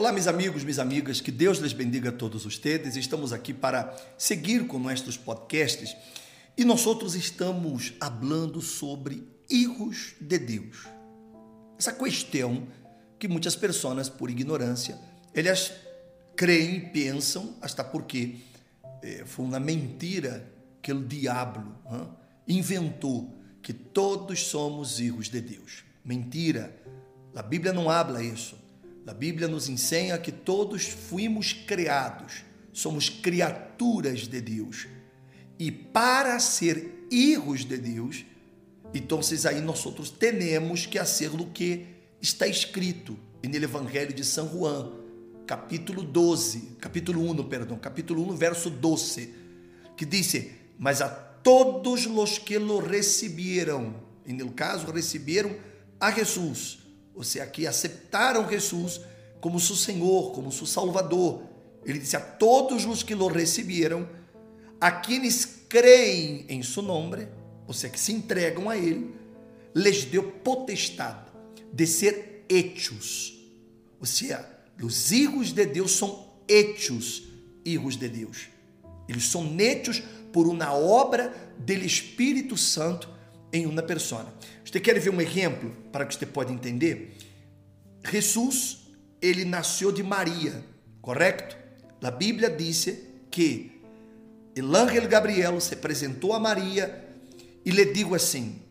Olá, meus amigos, minhas amigas, que Deus les bendiga a todos ustedes. Estamos aqui para seguir com nossos podcasts e nós outros estamos falando sobre hijos de Deus. Essa questão que muitas pessoas, por ignorância, elas creem e pensam, até porque eh, foi uma mentira que o diabo hein, inventou que todos somos hijos de Deus. Mentira. A Bíblia não habla isso. A Bíblia nos ensina que todos fomos criados, somos criaturas de Deus. E para ser hijos de Deus, então aí nós outros temos que fazer o que está escrito no Evangelho de São Juan, capítulo 12, capítulo 1, perdão, capítulo 1, verso 12, que diz: Mas a todos os que lo receberam, e no caso receberam a Jesus, seja, que aceitaram Jesus como seu Senhor, como seu Salvador. Ele disse a todos os que lo receberam, a quienes creem em seu nome, ou seja, que se entregam a Ele, les deu potestade de ser hechos. Ou seja, os hijos de Deus são hechos hijos de Deus. Eles são hechos por uma obra do Espírito Santo em uma pessoa. Você quer ver um exemplo para que você possa entender? Jesus, ele nasceu de Maria, correto? A Bíblia diz que o ángel Gabriel se apresentou a Maria e lhe digo assim: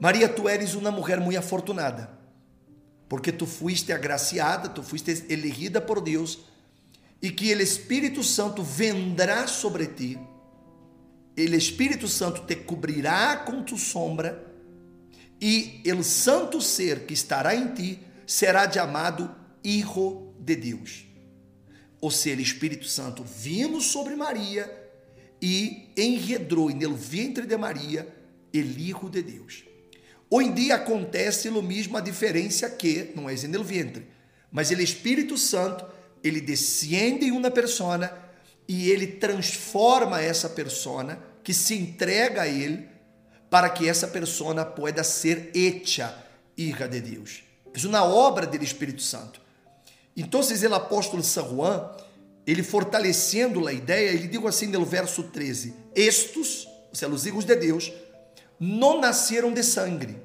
Maria, tu eres uma mulher muito afortunada, porque tu fuiste agraciada, tu fuiste elegida por Deus, e que o Espírito Santo vendrá sobre ti o Espírito Santo te cobrirá com tu sombra, e o santo ser que estará em ti será chamado Hijo de Deus. Ou seja, o Espírito Santo vindo sobre Maria e enredou no ventre de Maria o Hijo de Deus. Hoje em dia acontece o mesmo, a diferença que não é no ventre, mas o Espírito Santo ele desciende em uma persona e ele transforma essa persona que se entrega a ele para que essa persona pueda ser hecha hija de Deus. É uma obra do Espírito Santo. Então, o apóstolo São Juan, ele fortalecendo a ideia, ele diz assim no verso 13: Estos, ou seja, os hijos de Deus, não nasceram de sangue.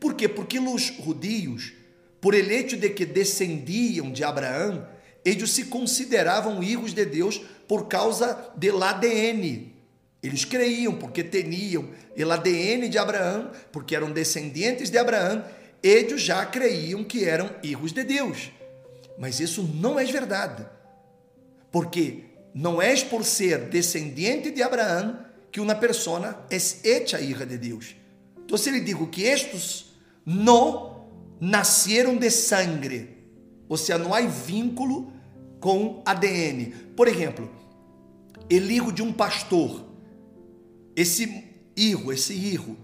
Por quê? Porque os judios, por el hecho de que descendiam de Abraão, eles se consideravam hijos de Deus por causa do ADN. Eles creiam porque tinham o ADN de Abraão, porque eram descendentes de Abraão, eles já creiam que eram hijos de Deus. Mas isso não é verdade. Porque não é por ser descendente de Abraão que uma pessoa é hecha hija de Deus. Então, se ele digo que estes não nasceram de sangue, ou seja, não há vínculo com ADN. Por exemplo, ele hijo de um pastor, esse hijo, esse hijo,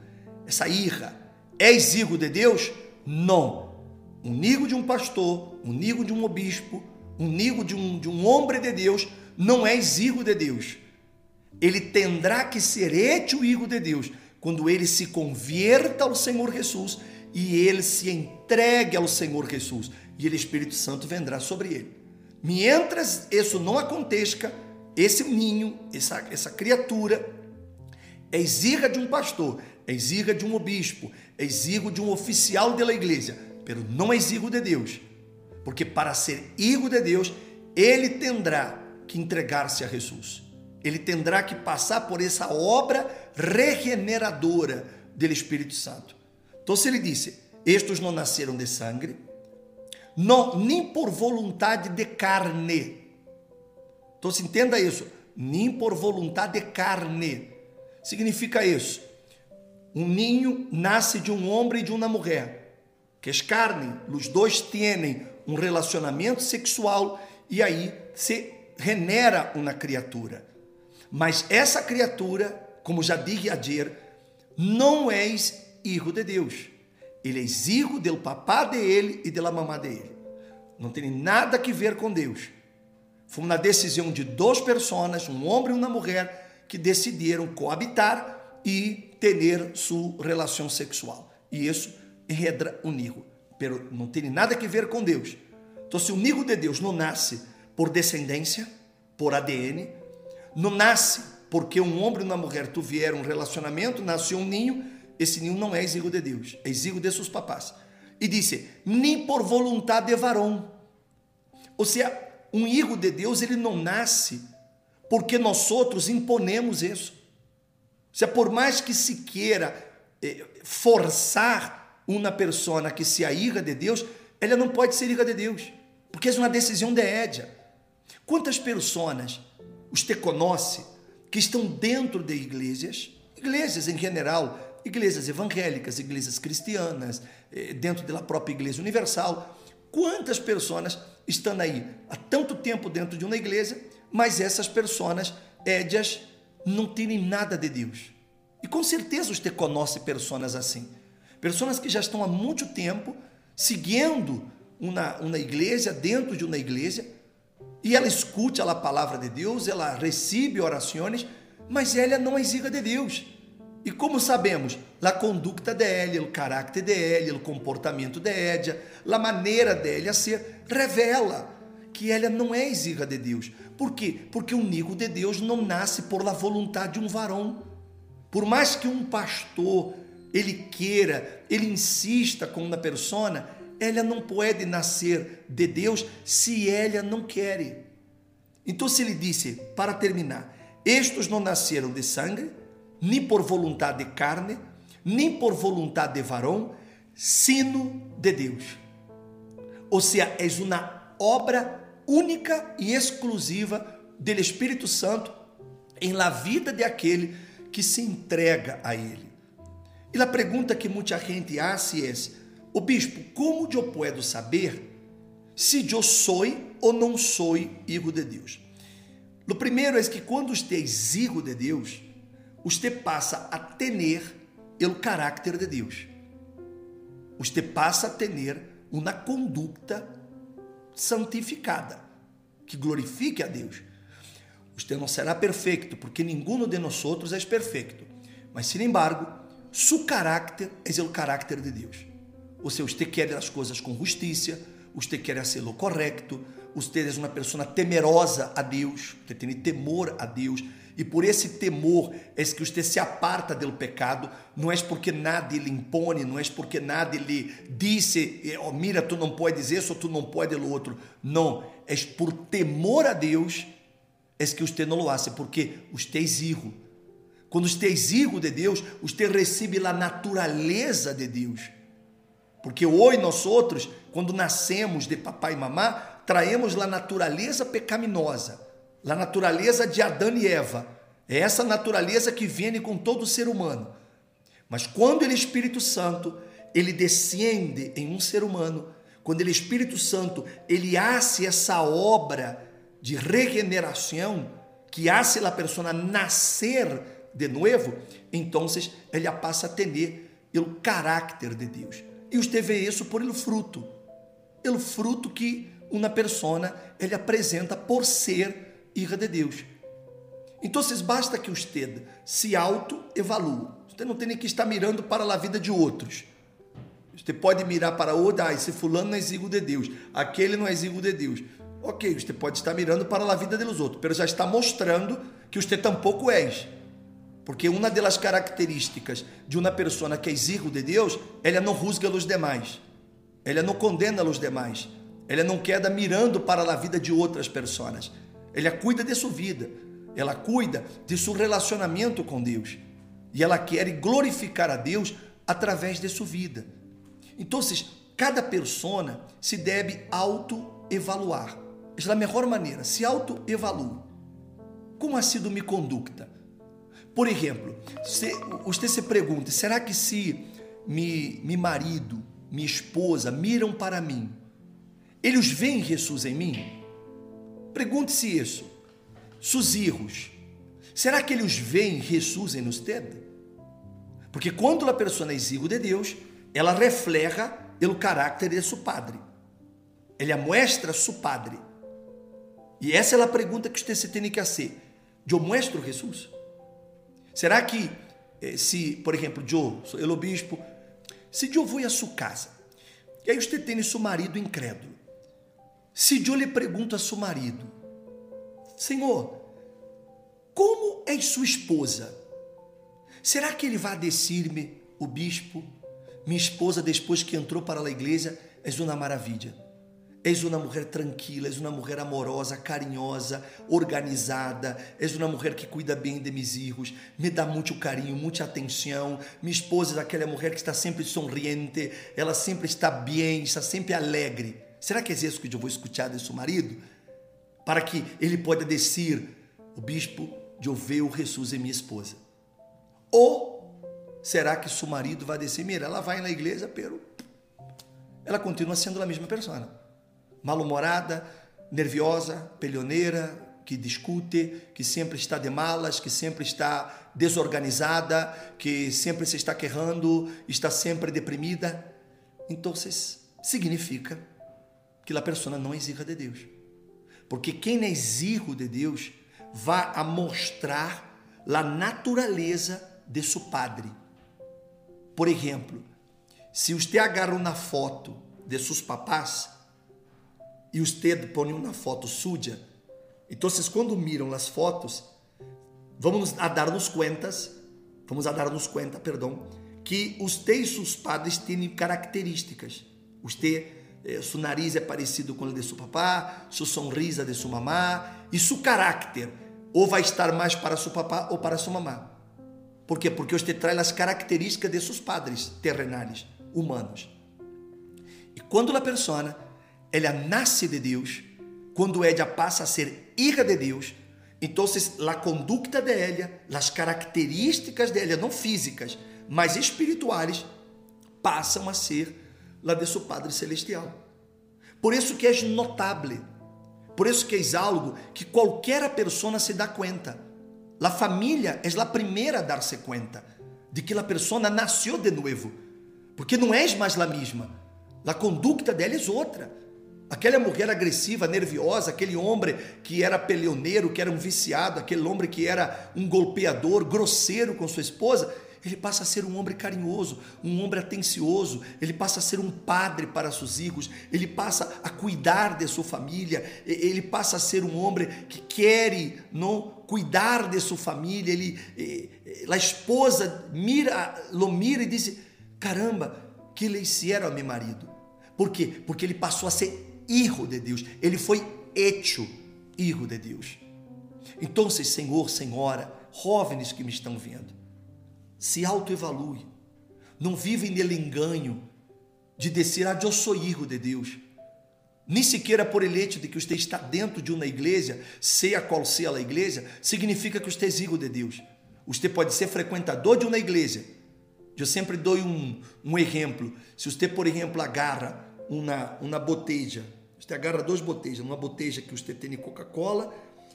essa hija, é hijo de Deus? Não. Um hijo de um pastor, um hijo de um obispo, um hijo de um, de um homem de Deus, não é hijo de Deus. Ele terá que ser este o hijo de Deus quando ele se convierta ao Senhor Jesus e ele se entregue ao Senhor Jesus e o Espírito Santo vendrá sobre ele. Mientras isso não aconteça, esse ninho, essa, essa criatura, é exirra de um pastor, é exirra de um obispo, é exirro de um oficial da igreja, pero não exirro de Deus. Porque para ser hijo de Deus, ele terá que entregar-se a Jesus. Ele terá que passar por essa obra regeneradora do Espírito Santo. Então, se ele disse: Estes não nasceram de sangue, não, nem por vontade de carne. Então, se entenda isso: nem por vontade de carne significa isso? Um ninho nasce de um homem e de uma mulher, que carne, os dois têm um relacionamento sexual e aí se genera uma criatura. Mas essa criatura, como já disse ayer, não é filho de Deus. Ele é filho do papá dele e da mamá dele. Não tem nada a ver com Deus. Foi uma decisão de duas pessoas, um homem e uma mulher, que decidiram coabitar e ter sua relação sexual. E isso enredra o nigo. Pero não tem nada a ver com Deus. Então, se o hijo de Deus não nasce por descendência, por ADN, não nasce porque um homem e uma mulher tiveram um relacionamento, nasceu um ninho, esse ninho não é hijo de Deus, é hijo de seus papás. E disse, nem por vontade de varão. Ou seja, um hijo de Deus, ele não nasce porque nós outros imponemos isso. Ou seja, por mais que se queira eh, forçar uma pessoa que seja hija de Deus, ela não pode ser hija de Deus, porque é uma decisão de Édia. Quantas pessoas você conhece que estão dentro de igrejas, igrejas em geral, igrejas evangélicas, igrejas cristianas, eh, dentro da própria igreja universal, quantas pessoas estão aí há tanto tempo dentro de uma igreja, mas essas pessoas, édias, não têm nada de Deus. E com certeza você conhece pessoas assim, pessoas que já estão há muito tempo seguindo uma, uma igreja, dentro de uma igreja, e ela escute a palavra de Deus, ela recebe orações, mas ela não é exige de Deus. E como sabemos, a conduta dela, o caráter dela, o comportamento dela, a maneira dela ser, revela que ela não é exige de Deus. Por quê? Porque o nigo de Deus não nasce por la vontade de um varão. Por mais que um pastor ele queira, ele insista com uma persona, ela não pode nascer de Deus se ela não quer. Então, se ele disse, para terminar, estes não nasceram de sangue, nem por vontade de carne, nem por vontade de varão, sino de Deus. Ou seja, é uma obra única e exclusiva do Espírito Santo em la vida de aquele que se entrega a ele. E a pergunta que muita gente hace é: o bispo, como eu posso saber se eu sou ou não sou hijo de Deus? O primeiro é que quando é hijo de Deus, você passa a ter o caráter de Deus. Você passa a ter uma conduta santificada, que glorifique a Deus. Você não será perfeito, porque nenhum de nós outros é perfeito. Mas, sin embargo, seu caráter é o caráter de Deus. Ou seja, você quer as coisas com justiça, você quer ser o correto, você é uma pessoa temerosa a Deus, você tem temor a Deus, e por esse temor é que você se aparta do pecado, não é porque nada lhe impõe, não é porque nada lhe disse, oh, mira, tu não pode isso, tu não pode o outro. Não, é por temor a Deus é que você não lo hace, porque você é hijo. Quando você é hijo de Deus, você recebe a natureza de Deus. Porque hoje nós outros, quando nascemos de papai e mamá, traemos a natureza pecaminosa, a natureza de Adão e Eva. É essa natureza que vem com todo ser humano. Mas quando ele Espírito Santo, ele descende em um ser humano, quando ele Espírito Santo, ele hace essa obra de regeneração, que hace a pessoa nascer de novo, então ele passa a ter o caráter de Deus. E você vê isso por ele fruto. Ele fruto que uma persona ele apresenta por ser hija de Deus. Então, basta que você se autoevalue. Você não tem nem que estar mirando para a vida de outros. Você pode mirar para outro, ah, esse fulano não é exíguo de Deus, aquele não é exíguo de Deus. Ok, você pode estar mirando para a vida dos outros, mas já está mostrando que você tampouco és. Porque uma das características de uma pessoa que é hijo de Deus, ela não rusga os demais, ela não condena os demais, ela não queda mirando para a vida de outras pessoas, ela cuida de sua vida, ela cuida de seu relacionamento com Deus e ela quer glorificar a Deus através de sua vida. Então, cada pessoa se deve autoevaluar. Essa é a melhor maneira, se autoevalua. Como ha sido minha conduta? Por exemplo, se, você se pergunta: será que se me marido, minha esposa miram para mim, eles veem Jesus em mim? Pergunte-se isso. Seus erros, será que eles veem Jesus em você? Porque quando a pessoa é hijo de Deus, ela refleja o caráter de seu padre. Ele mostra seu padre. E essa é a pergunta que você se tem que fazer. Eu mostro Jesus? Será que eh, se, por exemplo, eu sou o bispo, se eu vou à sua casa, e aí você tem seu marido incrédulo, se eu lhe pergunto a seu marido, Senhor, como é sua esposa? Será que ele vai dizer-me, o bispo, minha esposa, depois que entrou para a igreja, é uma maravilha? És uma mulher tranquila, és uma mulher amorosa, carinhosa, organizada, és uma mulher que cuida bem de meus filhos, me dá muito carinho, muita atenção. Minha esposa é aquela mulher que está sempre sorriente, ela sempre está bem, está sempre alegre. Será que é isso que eu vou escutar de seu marido? Para que ele possa dizer, o bispo, eu vejo Jesus em minha esposa. Ou será que seu marido vai dizer, mira, ela vai na igreja, pero ela continua sendo a mesma pessoa mal-humorada, nerviosa, pelioneira, que discute, que sempre está de malas, que sempre está desorganizada, que sempre se está querendo, está sempre deprimida. Então, significa que a pessoa não hija de Deus. Porque quem é hijo de Deus vai a mostrar a natureza de seu padre. Por exemplo, se você agarra uma foto de seus papás, e usted põe uma foto suja. Então, quando miram as fotos, vamos a dar-nos contas, vamos a dar-nos conta, perdão, que usted e seus padres têm características. Usted, eh, seu nariz é parecido com o de seu papá, sua sonrisa de sua mamá, e seu caráter ou vai estar mais para seu papá ou para sua mamá. Por quê? Porque você traz as características de seus padres terrenais, humanos. E quando a pessoa ela nasce de Deus, quando ela passa a ser hija de Deus, então a conduta dela, as características dela, não físicas, mas espirituais, passam a ser la de seu Padre Celestial. Por isso que é notável, por isso que é algo que qualquer pessoa se dá conta. A família é a primeira a dar-se conta de que a pessoa nasceu de novo, porque não és mais a mesma. A conduta dela é outra. Aquela mulher agressiva, nerviosa, aquele homem que era peleoneiro, que era um viciado, aquele homem que era um golpeador, grosseiro com sua esposa, ele passa a ser um homem carinhoso, um homem atencioso, ele passa a ser um padre para seus filhos, ele passa a cuidar de sua família, ele passa a ser um homem que quer não cuidar de sua família, ele, a esposa mira, lo mira e diz: caramba, que ele hicieron a meu marido. Por quê? Porque ele passou a ser hijo de Deus, ele foi hecho hijo de Deus. Então, Senhor, Senhora, jovens que me estão vendo, se autoevalue, não vivem nele engano de dizer, ah, eu sou hijo de Deus. Nem sequer por ele hecho de que você está dentro de uma igreja, seja qual seja a igreja, significa que você é hijo de Deus. Você pode ser frequentador de uma igreja. Eu sempre dou um, um exemplo. Se você, por exemplo, agarra uma, uma botella você agarra duas botelhas, uma boteja que você tem de Coca-Cola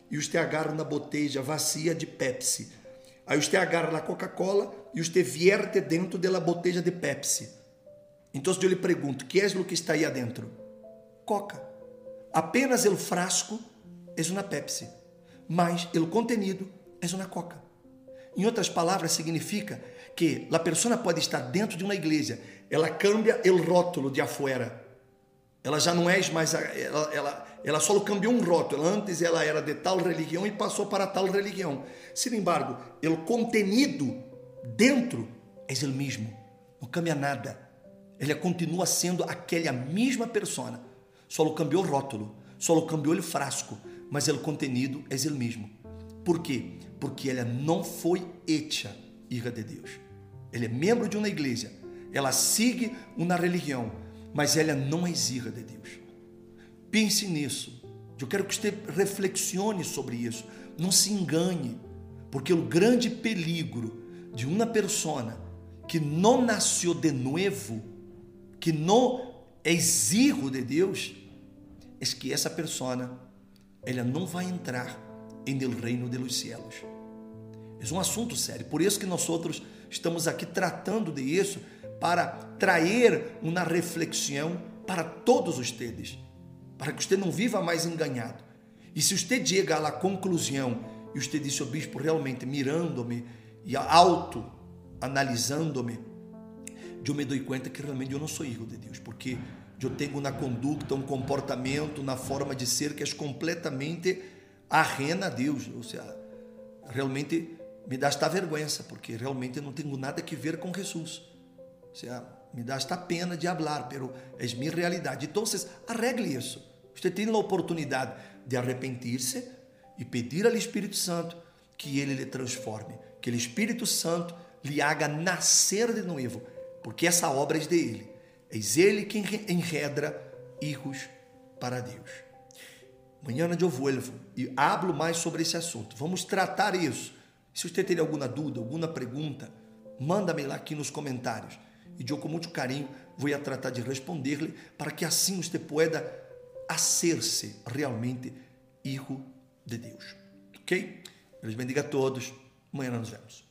e você agarra na boteja vazia de Pepsi. Aí você agarra na Coca-Cola e você vierte dentro da boteja de Pepsi. Então eu lhe pergunto, que é o que está aí adentro? Coca. Apenas o frasco é uma Pepsi, mas o contenido é uma Coca. Em outras palavras, significa que a pessoa pode estar dentro de uma igreja, ela cambia o rótulo de afuera, ela já não é mais. Ela, ela, ela só cambiou um rótulo. Antes ela era de tal religião e passou para tal religião. Sin embargo, o conteúdo dentro é o mesmo. Não cambia nada. Ele continua sendo aquela mesma persona. Só cambiou o rótulo. Só cambiou o frasco. Mas o conteúdo é o mesmo. Por quê? Porque ela não foi hecha hija de Deus. Ele é membro de uma igreja. Ela sigue uma religião mas ela não é hija de Deus. Pense nisso. Eu quero que você reflexione sobre isso. Não se engane, porque o grande peligro de uma pessoa que não nasceu de novo, que não é hijo de Deus, é que essa pessoa ela não vai entrar em el reino de los cielos. É um assunto sério. Por isso que nós outros estamos aqui tratando de isso para trazer uma reflexão para todos ustedes, para que você não viva mais enganado. E se você chega à conclusão e você disse, o bispo, realmente mirando-me e auto analisando-me, eu me dou conta que realmente eu não sou filho de Deus, porque eu tenho na conduta, um comportamento, na forma de ser que é completamente arrena a Deus. Ou seja, realmente me dá esta vergonha, porque realmente não tenho nada que ver com Jesus. Seja, me dá esta pena de falar, pero é minha realidade. Então, arregle isso. Você tem a oportunidade de arrepender-se e pedir ao Espírito Santo que ele lhe transforme, que o Espírito Santo lhe haga nascer de novo, porque essa obra é de ele. É ele quem enredra hijos para Deus. Amanhã eu volvo e hablo mais sobre esse assunto. Vamos tratar isso. Se você tem alguma dúvida, alguma pergunta, manda-me lá aqui nos comentários. E eu, com muito carinho, vou tratar de responder-lhe para que assim você pueda ser-se realmente hijo de Deus. Ok? Deus bendiga a todos. Amanhã nos vemos.